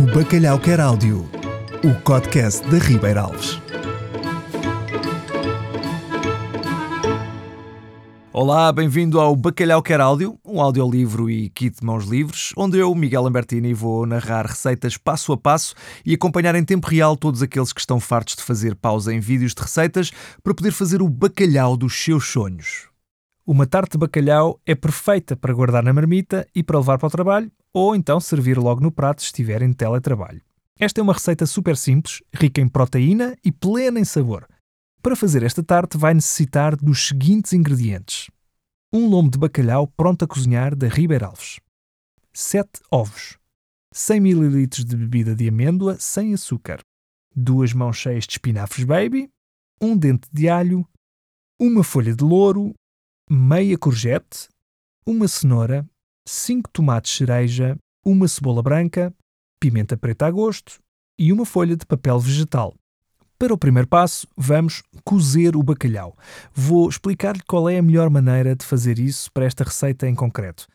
O Bacalhau Quer Áudio, o podcast da Ribeira Alves. Olá, bem-vindo ao Bacalhau Quer Áudio, um audiolivro e kit de mãos livres, onde eu, Miguel Lambertini, vou narrar receitas passo a passo e acompanhar em tempo real todos aqueles que estão fartos de fazer pausa em vídeos de receitas para poder fazer o bacalhau dos seus sonhos. Uma tarte de bacalhau é perfeita para guardar na marmita e para levar para o trabalho, ou então servir logo no prato se estiver em teletrabalho. Esta é uma receita super simples, rica em proteína e plena em sabor. Para fazer esta tarte vai necessitar dos seguintes ingredientes. Um lombo de bacalhau pronto a cozinhar da Ribeira Alves. 7 ovos. 100 ml de bebida de amêndoa sem açúcar. Duas mãos cheias de espinafres baby. Um dente de alho. Uma folha de louro. Meia courgette. Uma cenoura. 5 tomates cereja. Uma cebola branca. Pimenta preta a gosto. E uma folha de papel vegetal. Para o primeiro passo, vamos cozer o bacalhau. Vou explicar-lhe qual é a melhor maneira de fazer isso para esta receita em concreto.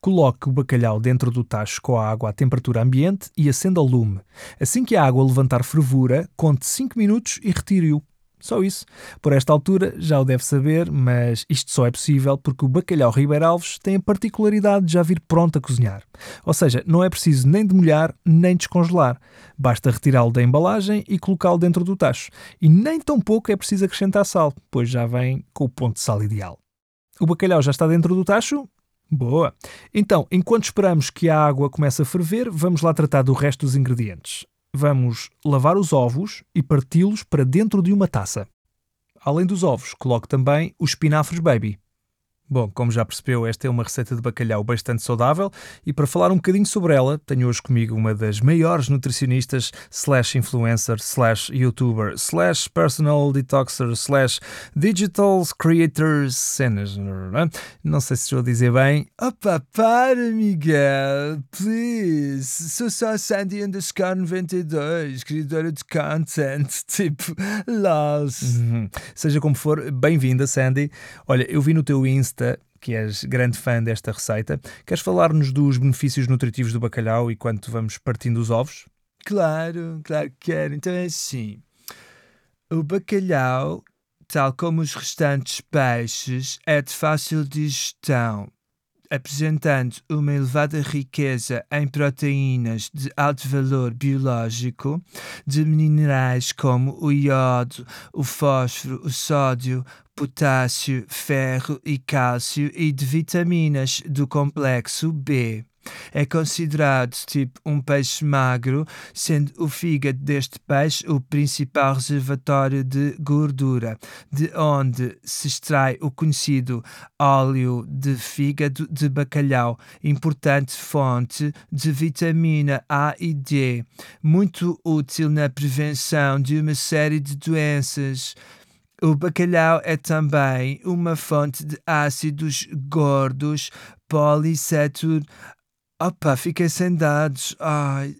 Coloque o bacalhau dentro do tacho com a água à temperatura ambiente e acenda o lume. Assim que a água levantar fervura, conte 5 minutos e retire-o. Só isso. Por esta altura já o deve saber, mas isto só é possível porque o bacalhau Ribeira Alves tem a particularidade de já vir pronto a cozinhar. Ou seja, não é preciso nem demolhar nem descongelar. Basta retirá-lo da embalagem e colocá-lo dentro do tacho. E nem tão pouco é preciso acrescentar sal, pois já vem com o ponto de sal ideal. O bacalhau já está dentro do tacho? Boa! Então, enquanto esperamos que a água comece a ferver, vamos lá tratar do resto dos ingredientes vamos lavar os ovos e parti-los para dentro de uma taça. Além dos ovos, coloque também os espinafres baby. Bom, como já percebeu, esta é uma receita de bacalhau bastante saudável e para falar um bocadinho sobre ela, tenho hoje comigo uma das maiores nutricionistas slash influencer slash youtuber slash personal detoxer slash digital creators cenas. Não sei se estou a dizer bem. Opa, para Miguel, please. Sou só Sandy underscore 92, criadora de content, tipo, lols. Uhum. Seja como for, bem-vinda Sandy. Olha, eu vi no teu Insta que és grande fã desta receita. Queres falar-nos dos benefícios nutritivos do bacalhau e quanto vamos partindo os ovos? Claro, claro que quero. Então é assim: o bacalhau, tal como os restantes peixes, é de fácil digestão apresentando uma elevada riqueza em proteínas de alto valor biológico, de minerais como o iodo, o fósforo, o sódio, potássio, ferro e cálcio e de vitaminas do complexo B. É considerado tipo um peixe magro, sendo o fígado deste peixe o principal reservatório de gordura, de onde se extrai o conhecido óleo de fígado de bacalhau, importante fonte de vitamina A e D, muito útil na prevenção de uma série de doenças. O bacalhau é também uma fonte de ácidos gordos polissaturados Opa, fiquei sem dados. Ai,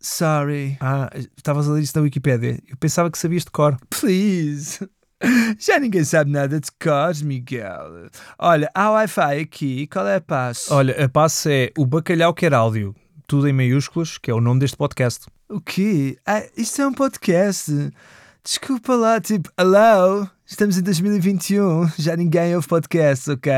sorry. Ah, estavas a ler isso na Wikipedia. Eu pensava que sabias de cor. Please. Já ninguém sabe nada de cor, Miguel. Olha, há Wi-Fi aqui. Qual é a passo? Olha, a passo é o bacalhau quer áudio. Tudo em maiúsculos, que é o nome deste podcast. O quê? Ah, isto é um podcast. Desculpa lá, tipo, hello? Estamos em 2021, já ninguém ouve podcast, ok?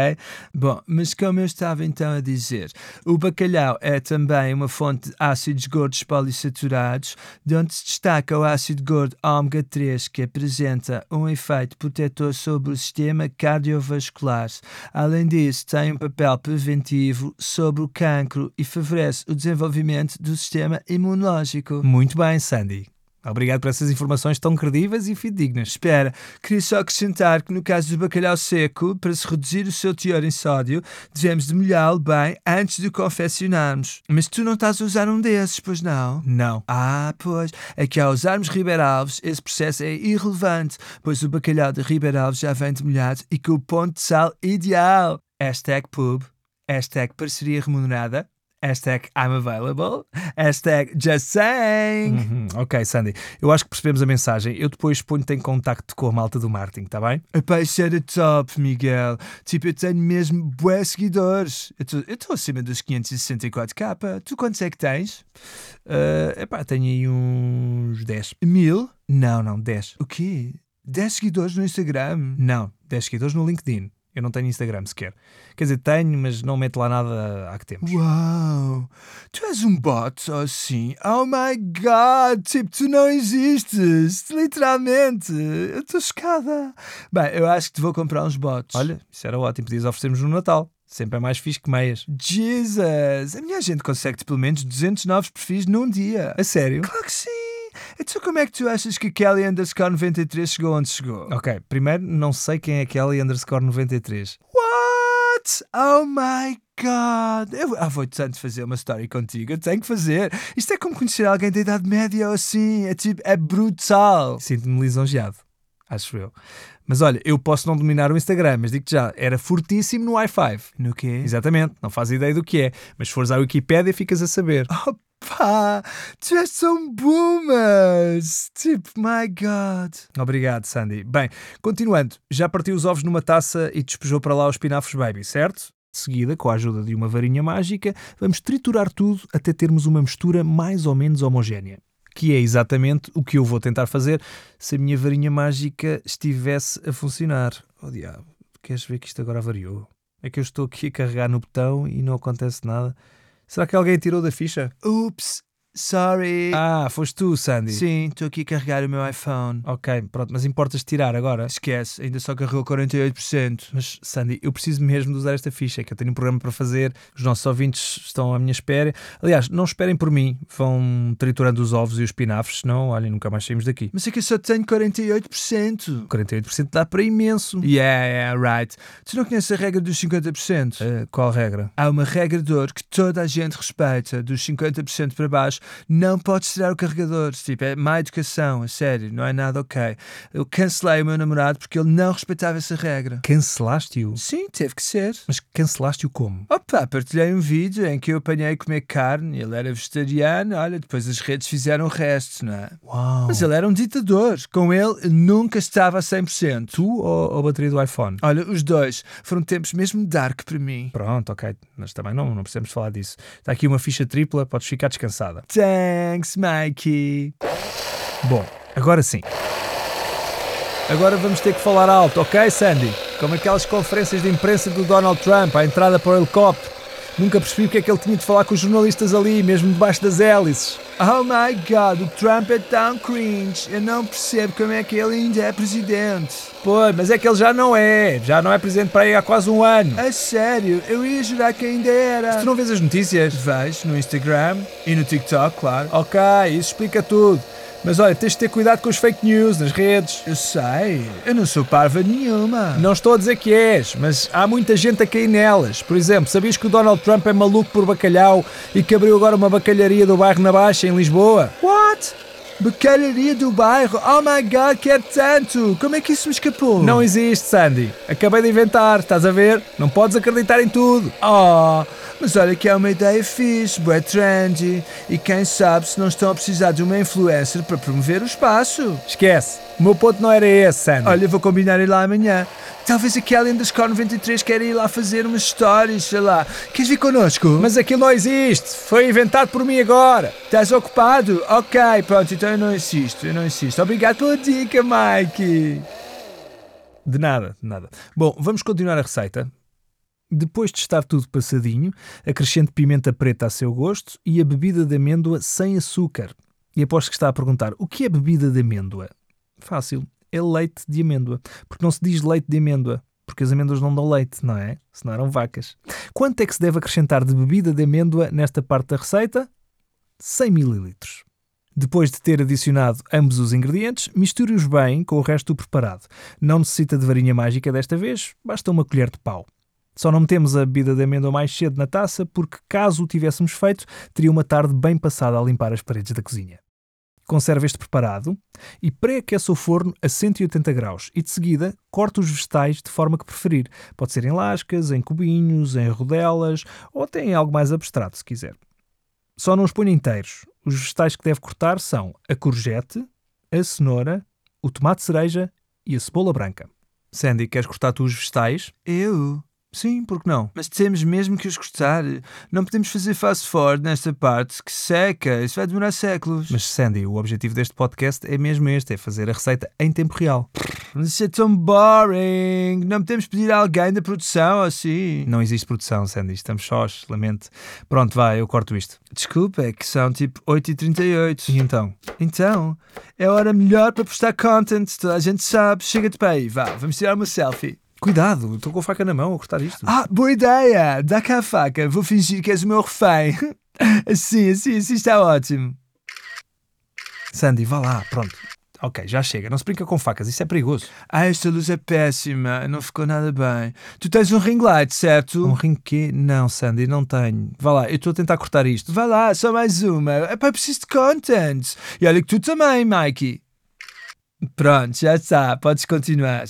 Bom, mas como eu estava então a dizer, o bacalhau é também uma fonte de ácidos gordos polissaturados, de onde se destaca o ácido gordo ômega 3, que apresenta um efeito protetor sobre o sistema cardiovascular. Além disso, tem um papel preventivo sobre o cancro e favorece o desenvolvimento do sistema imunológico. Muito bem, Sandy. Obrigado por essas informações tão credíveis e fidedignas. Espera, queria só acrescentar que no caso do bacalhau seco, para se reduzir o seu teor em sódio, devemos demolhá-lo bem antes de o confeccionarmos. Mas tu não estás a usar um desses, pois não? Não. Ah, pois. É que ao usarmos Ribeira Alves, esse processo é irrelevante, pois o bacalhau de Ribeira Alves já vem demolhado e com o ponto de sal ideal. Hashtag pub, hashtag parceria remunerada, Hashtag I'm available. Hashtag just saying. Uhum, ok, Sandy. Eu acho que percebemos a mensagem. Eu depois ponho-te em contacto com a malta do marketing, tá bem? Epá, isso era top, Miguel. Tipo, eu tenho mesmo bué seguidores. Eu estou acima dos 564k. Tu quantos é que tens? Uh, epá, tenho aí uns 10. Mil? Não, não, 10. O quê? 10 seguidores no Instagram? Não, 10 seguidores no LinkedIn. Eu não tenho Instagram sequer. Quer dizer, tenho, mas não meto lá nada há que tempos. Uau! Tu és um bot assim? Oh my god! Tipo, tu não existes! Literalmente! Eu estou chocada! Bem, eu acho que te vou comprar uns bots. Olha, isso era ótimo. Podias oferecermos no Natal. Sempre é mais fixe que meias. Jesus! A minha gente consegue pelo menos 200 novos perfis num dia. A sério? Claro que sim! Então como é que tu achas que Kelly underscore 93 chegou onde chegou? Ok, primeiro não sei quem é Kelly underscore 93. What? Oh my God! Eu ah, vou tanto fazer uma story contigo, eu tenho que fazer. Isto é como conhecer alguém da Idade Média ou assim, é tipo, é brutal. Sinto-me lisonjeado, acho eu. Mas olha, eu posso não dominar o Instagram, mas digo-te já, era fortíssimo no Wi-Fi. No quê? Exatamente, não faz ideia do que é, mas se fores à Wikipédia ficas a saber. Oh pá, tu és tão boomers! Tipo, my God. Obrigado, Sandy. Bem, continuando, já partiu os ovos numa taça e despejou para lá os pinafos baby, certo? De seguida, com a ajuda de uma varinha mágica, vamos triturar tudo até termos uma mistura mais ou menos homogénea. Que é exatamente o que eu vou tentar fazer se a minha varinha mágica estivesse a funcionar. Oh diabo, queres ver que isto agora variou? É que eu estou aqui a carregar no botão e não acontece nada. Será que alguém tirou da ficha? Ups, sorry. Ah, foste tu, Sandy. Sim, estou aqui a carregar o meu iPhone. Ok, pronto, mas importas tirar agora? Esquece, ainda só carregou 48%. Mas, Sandy, eu preciso mesmo de usar esta ficha, que eu tenho um programa para fazer, os nossos ouvintes estão à minha espera. Aliás, não esperem por mim, vão triturando os ovos e os espinafres, senão, olhem, nunca mais saímos daqui. Mas é que eu só tenho 48%. 48% dá para imenso. Yeah, yeah, right. Tu não conheces a regra dos 50%? Uh, qual regra? Há uma regra de ouro que toda a gente respeita, dos 50% para baixo, não podes tirar o carregador. Tipo, é má educação, a sério, não é nada ok. Eu cancelei o meu namorado porque ele não respeitava essa regra. Cancelaste-o? Sim, teve que ser. Mas cancelaste-o como? Opa, partilhei um vídeo em que eu apanhei a comer carne, ele era vegetariano, olha, depois as redes fizeram o resto, não é? Uau! Mas ele era um ditador. Com ele, nunca estava a 100%. Tu ou, ou a bateria do iPhone? Olha, os dois. Foram tempos mesmo dark para mim. Pronto, ok. Mas também não, não precisamos falar disso. Está aqui uma ficha tripla, podes ficar descansada. Thanks, Mikey. Bom, agora sim. Agora vamos ter que falar alto, ok, Sandy? Como aquelas conferências de imprensa do Donald Trump à entrada para o helicóptero. Nunca percebi o que é que ele tinha de falar com os jornalistas ali, mesmo debaixo das hélices. Oh my god, o Trump é tão cringe. Eu não percebo como é que ele ainda é presidente. Pois, mas é que ele já não é. Já não é presidente para aí há quase um ano. A sério, eu ia jurar que ainda era. Mas tu não vês as notícias? Vejo no Instagram e no TikTok, claro. Ok, isso explica tudo. Mas olha, tens de ter cuidado com os fake news nas redes. Eu sei, eu não sou parva nenhuma. Não estou a dizer que és, mas há muita gente a cair nelas. Por exemplo, sabias que o Donald Trump é maluco por bacalhau e que abriu agora uma bacalharia do bairro na Baixa, em Lisboa? What? Bacalharia do bairro? Oh my god, quero tanto! Como é que isso me escapou? Não existe, Sandy. Acabei de inventar, estás a ver? Não podes acreditar em tudo. Oh, mas olha que é uma ideia fixe, bué trendy. E quem sabe se não estão a precisar de uma influencer para promover o espaço. Esquece. O meu ponto não era esse, Sandy. Olha, vou combinar ir lá amanhã. Talvez a Kelly underscore 93 queira ir lá fazer umas stories, sei lá. Queres vir connosco? Mas aquilo não existe. Foi inventado por mim agora. Estás ocupado? Ok, pronto, então eu não insisto, eu não insisto. Obrigado pela dica, Mike. De nada, de nada. Bom, vamos continuar a receita. Depois de estar tudo passadinho, acrescente pimenta preta a seu gosto e a bebida de amêndoa sem açúcar. E aposto que está a perguntar: o que é bebida de amêndoa? Fácil, é leite de amêndoa. Porque não se diz leite de amêndoa, porque as amêndoas não dão leite, não é? Se não eram vacas. Quanto é que se deve acrescentar de bebida de amêndoa nesta parte da receita? 100 ml. Depois de ter adicionado ambos os ingredientes, misture-os bem com o resto do preparado. Não necessita de varinha mágica desta vez, basta uma colher de pau. Só não metemos a bebida de amêndoa mais cedo na taça porque, caso o tivéssemos feito, teria uma tarde bem passada a limpar as paredes da cozinha. Conserva este preparado e pré-aquece o forno a 180 graus e de seguida corta os vegetais de forma que preferir. Pode ser em lascas, em cubinhos, em rodelas ou até em algo mais abstrato, se quiser. Só não os ponha inteiros. Os vegetais que deve cortar são a courgette, a cenoura, o tomate cereja e a cebola branca. Sandy, queres cortar tu os vegetais? Eu? Sim, por que não? Mas temos mesmo que os cortar. Não podemos fazer fast forward nesta parte que seca. Isso vai demorar séculos. Mas Sandy, o objetivo deste podcast é mesmo este, é fazer a receita em tempo real. Isso é tão boring. Não podemos pedir a alguém da produção assim. Não existe produção, Sandy, estamos sós, lamento. Pronto, vai, eu corto isto. Desculpa, é que são tipo 8h38. E então? Então, é a hora melhor para postar content. Toda a gente sabe. Chega-te para aí, vá, vamos tirar uma selfie. Cuidado, estou com a faca na mão a cortar isto. Ah, boa ideia! Dá cá a faca, vou fingir que és o meu refém. Assim, assim, assim está ótimo. Sandy, vá lá, pronto. Ok, já chega, não se brinca com facas, isso é perigoso. Ah, esta luz é péssima, não ficou nada bem. Tu tens um ring light, certo? Um ring quê? Não, Sandy, não tenho. Vá lá, eu estou a tentar cortar isto. Vá lá, só mais uma. É para preciso de content. E olha que tu também, Mikey. Pronto, já está, podes continuar.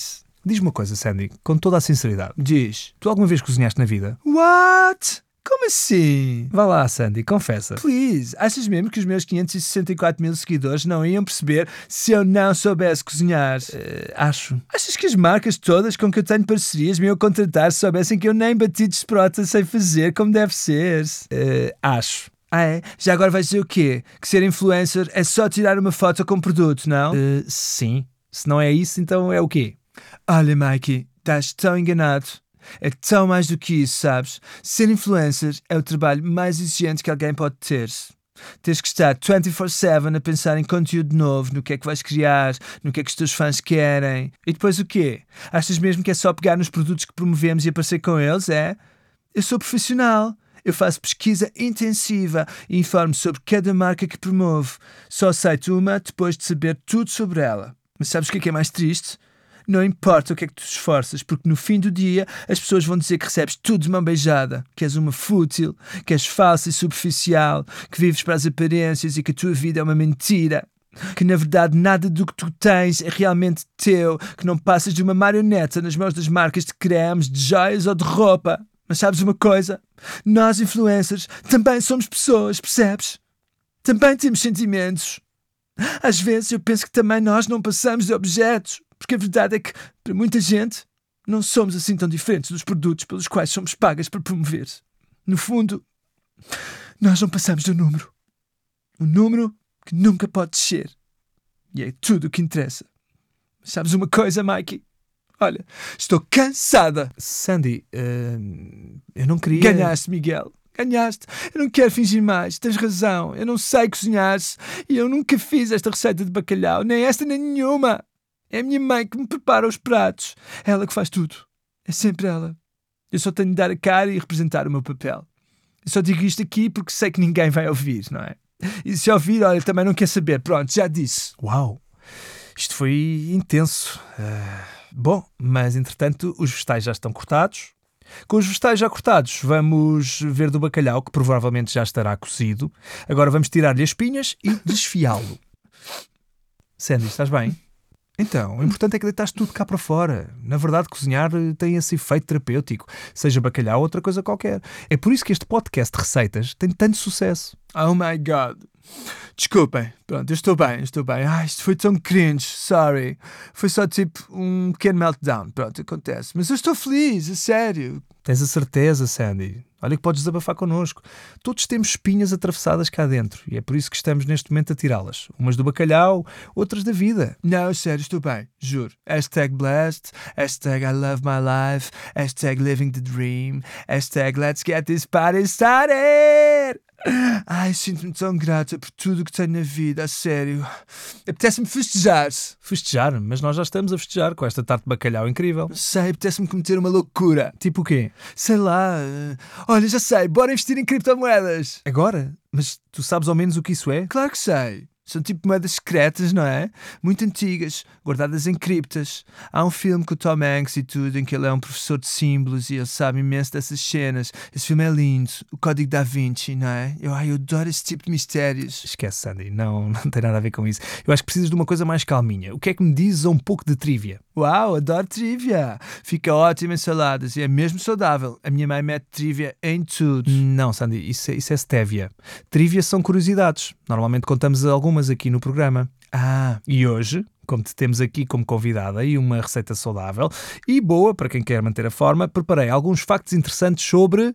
Diz-me uma coisa, Sandy, com toda a sinceridade. Diz. Tu alguma vez cozinhaste na vida? What? Como assim? Vá lá, Sandy, confessa. Please, achas mesmo que os meus 564 mil seguidores não iam perceber se eu não soubesse cozinhar? Uh, acho. Achas que as marcas todas com que eu tenho parcerias me iam contratar se soubessem que eu nem bati de sprota sei fazer como deve ser? Uh, acho. Ah, é? Já agora vais dizer o quê? Que ser influencer é só tirar uma foto com produto, não? Uh, sim. Se não é isso, então é o quê? Olha, Mikey, estás tão enganado. É tão mais do que isso, sabes? Ser influencer é o trabalho mais exigente que alguém pode ter. Tens que estar 24-7 a pensar em conteúdo novo, no que é que vais criar, no que é que os teus fãs querem. E depois o quê? Achas mesmo que é só pegar nos produtos que promovemos e aparecer com eles? É? Eu sou profissional. Eu faço pesquisa intensiva e informo sobre cada marca que promovo. Só aceito uma depois de saber tudo sobre ela. Mas sabes o que é, que é mais triste? Não importa o que é que tu esforças, porque no fim do dia as pessoas vão dizer que recebes tudo de mão beijada, que és uma fútil, que és falsa e superficial, que vives para as aparências e que a tua vida é uma mentira. Que na verdade nada do que tu tens é realmente teu, que não passas de uma marioneta nas mãos das marcas de cremes, de joias ou de roupa. Mas sabes uma coisa? Nós, influencers, também somos pessoas, percebes? Também temos sentimentos. Às vezes eu penso que também nós não passamos de objetos. Porque a verdade é que, para muita gente, não somos assim tão diferentes dos produtos pelos quais somos pagas para promover. No fundo, nós não passamos do número. Um número que nunca pode descer. E é tudo o que interessa. Sabes uma coisa, Mikey? Olha, estou cansada. Sandy, uh, eu não queria. Ganhaste, Miguel. Ganhaste. Eu não quero fingir mais. Tens razão. Eu não sei cozinhar e eu nunca fiz esta receita de bacalhau, nem esta nem nenhuma. É a minha mãe que me prepara os pratos. É ela que faz tudo. É sempre ela. Eu só tenho de dar a cara e representar o meu papel. Eu só digo isto aqui porque sei que ninguém vai ouvir, não é? E se ouvir, olha, também não quer saber. Pronto, já disse. Uau! Isto foi intenso. Uh, bom, mas entretanto os vegetais já estão cortados. Com os vegetais já cortados, vamos ver do bacalhau, que provavelmente já estará cozido. Agora vamos tirar-lhe as espinhas e desfiá-lo. Sandy, estás bem? Então, o importante é que deitaste tudo cá para fora. Na verdade, cozinhar eh, tem esse efeito terapêutico, seja bacalhau ou outra coisa qualquer. É por isso que este podcast de receitas tem tanto sucesso. Oh my god. Desculpem, pronto, eu estou bem, estou bem. Ai, isto foi tão cringe, sorry. Foi só tipo um pequeno meltdown, pronto, acontece. Mas eu estou feliz, a sério. Tens a certeza, Sandy. Olha que podes desabafar connosco. Todos temos espinhas atravessadas cá dentro e é por isso que estamos neste momento a tirá-las. Umas do bacalhau, outras da vida. Não, sério, estou bem, juro. Hashtag blessed, hashtag I love my life, hashtag living the dream, hashtag let's get this party started. Ai, sinto-me tão grata por tudo o que tenho na vida, a sério. Apetece-me festejar. Festejar? Mas nós já estamos a festejar com esta tarte de bacalhau incrível. Sei, apetece-me cometer uma loucura. Tipo o quê? Sei lá. Olha, já sei, bora investir em criptomoedas. Agora? Mas tu sabes ao menos o que isso é? Claro que sei. São tipo moedas secretas, não é? Muito antigas, guardadas em criptas. Há um filme com o Tom Hanks e tudo, em que ele é um professor de símbolos e ele sabe imenso dessas cenas. Esse filme é lindo. O Código da Vinci, não é? Eu, ai, eu adoro esse tipo de mistérios. Esquece, Sandy, não, não tem nada a ver com isso. Eu acho que precisas de uma coisa mais calminha. O que é que me dizes a um pouco de trivia? Uau, adoro trivia. Fica ótimo em saladas e é mesmo saudável. A minha mãe mete trivia em tudo. Não, Sandy, isso é, isso é stevia. Trivia são curiosidades. Normalmente contamos algumas aqui no programa. Ah, E hoje, como te temos aqui como convidada e uma receita saudável e boa para quem quer manter a forma, preparei alguns factos interessantes sobre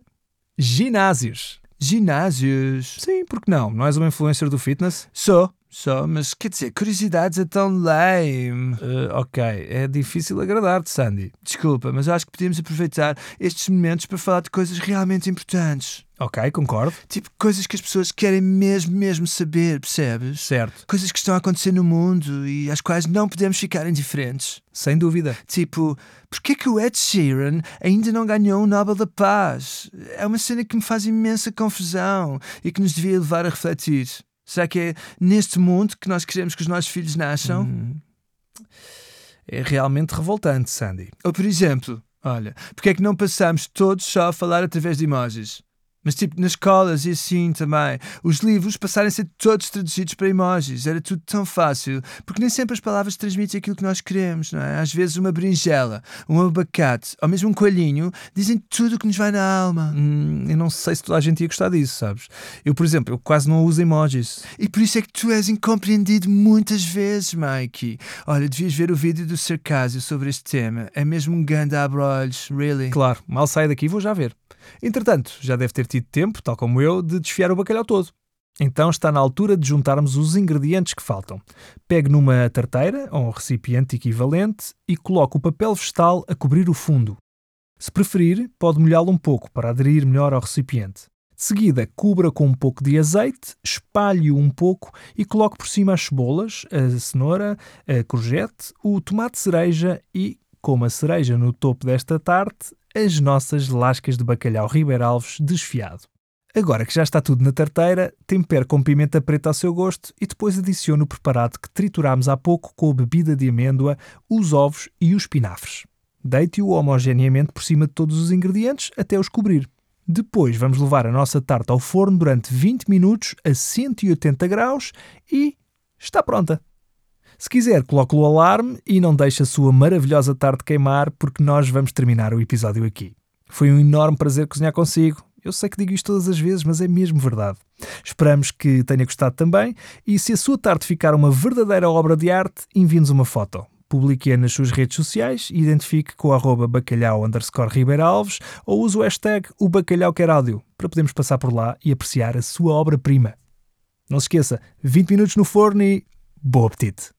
ginásios. ginásios. Sim, porque não? Não és uma influencer do fitness? Só, só, mas quer dizer, curiosidades é tão lame. Eh, ok, é difícil agradar-te, Sandy. Desculpa, mas acho que podíamos aproveitar estes momentos para falar de coisas realmente importantes. Ok, concordo. Tipo, coisas que as pessoas querem mesmo, mesmo saber, percebes? Certo, Coisas que estão a acontecer no mundo e às quais não podemos ficar indiferentes. sem dúvida. Tipo, porquê que o Ed Sheeran ainda não ganhou o Nobel da Paz? É uma cena que me faz imensa confusão e que nos devia levar a refletir. Será que é neste mundo que nós queremos que os nossos filhos nasçam? Hum. É realmente revoltante, Sandy. Ou, por exemplo, olha, porque é que não passamos todos só a falar através de emojis? Mas, tipo, nas escolas e assim também, os livros passarem a ser todos traduzidos para emojis. Era tudo tão fácil. Porque nem sempre as palavras transmitem aquilo que nós queremos, não é? Às vezes, uma berinjela, um abacate ou mesmo um coelhinho dizem tudo o que nos vai na alma. Hum, eu não sei se toda a gente ia gostar disso, sabes? Eu, por exemplo, eu quase não uso emojis. E por isso é que tu és incompreendido muitas vezes, Mikey. Olha, devias ver o vídeo do Sarcásio sobre este tema. É mesmo um grande abre-olhos, really. Claro, mal saio daqui vou já ver. Entretanto, já deve ter tido tempo, tal como eu, de desfiar o bacalhau todo. Então está na altura de juntarmos os ingredientes que faltam. Pegue numa tarteira ou um recipiente equivalente e coloque o papel vegetal a cobrir o fundo. Se preferir, pode molhá-lo um pouco para aderir melhor ao recipiente. De seguida, cubra com um pouco de azeite, espalhe-o um pouco e coloque por cima as cebolas, a cenoura, a courgette, o tomate cereja e, como a cereja no topo desta tarte, as nossas lascas de bacalhau Ribeiralves desfiado. Agora que já está tudo na tarteira, tempere com pimenta preta ao seu gosto e depois adicione o preparado que triturámos há pouco com a bebida de amêndoa, os ovos e os espinafres. Deite-o homogeneamente por cima de todos os ingredientes até os cobrir. Depois vamos levar a nossa tarte ao forno durante 20 minutos a 180 graus e está pronta. Se quiser, coloque o alarme e não deixe a sua maravilhosa tarte queimar, porque nós vamos terminar o episódio aqui. Foi um enorme prazer cozinhar consigo. Eu sei que digo isto todas as vezes, mas é mesmo verdade. Esperamos que tenha gostado também e se a sua tarte ficar uma verdadeira obra de arte, envie-nos uma foto. Publique-a nas suas redes sociais e identifique com arroba bacalhau underscore Ribeiralves ou use o hashtag o bacalhau quer áudio para podermos passar por lá e apreciar a sua obra-prima. Não se esqueça, 20 minutos no forno e bom apetite!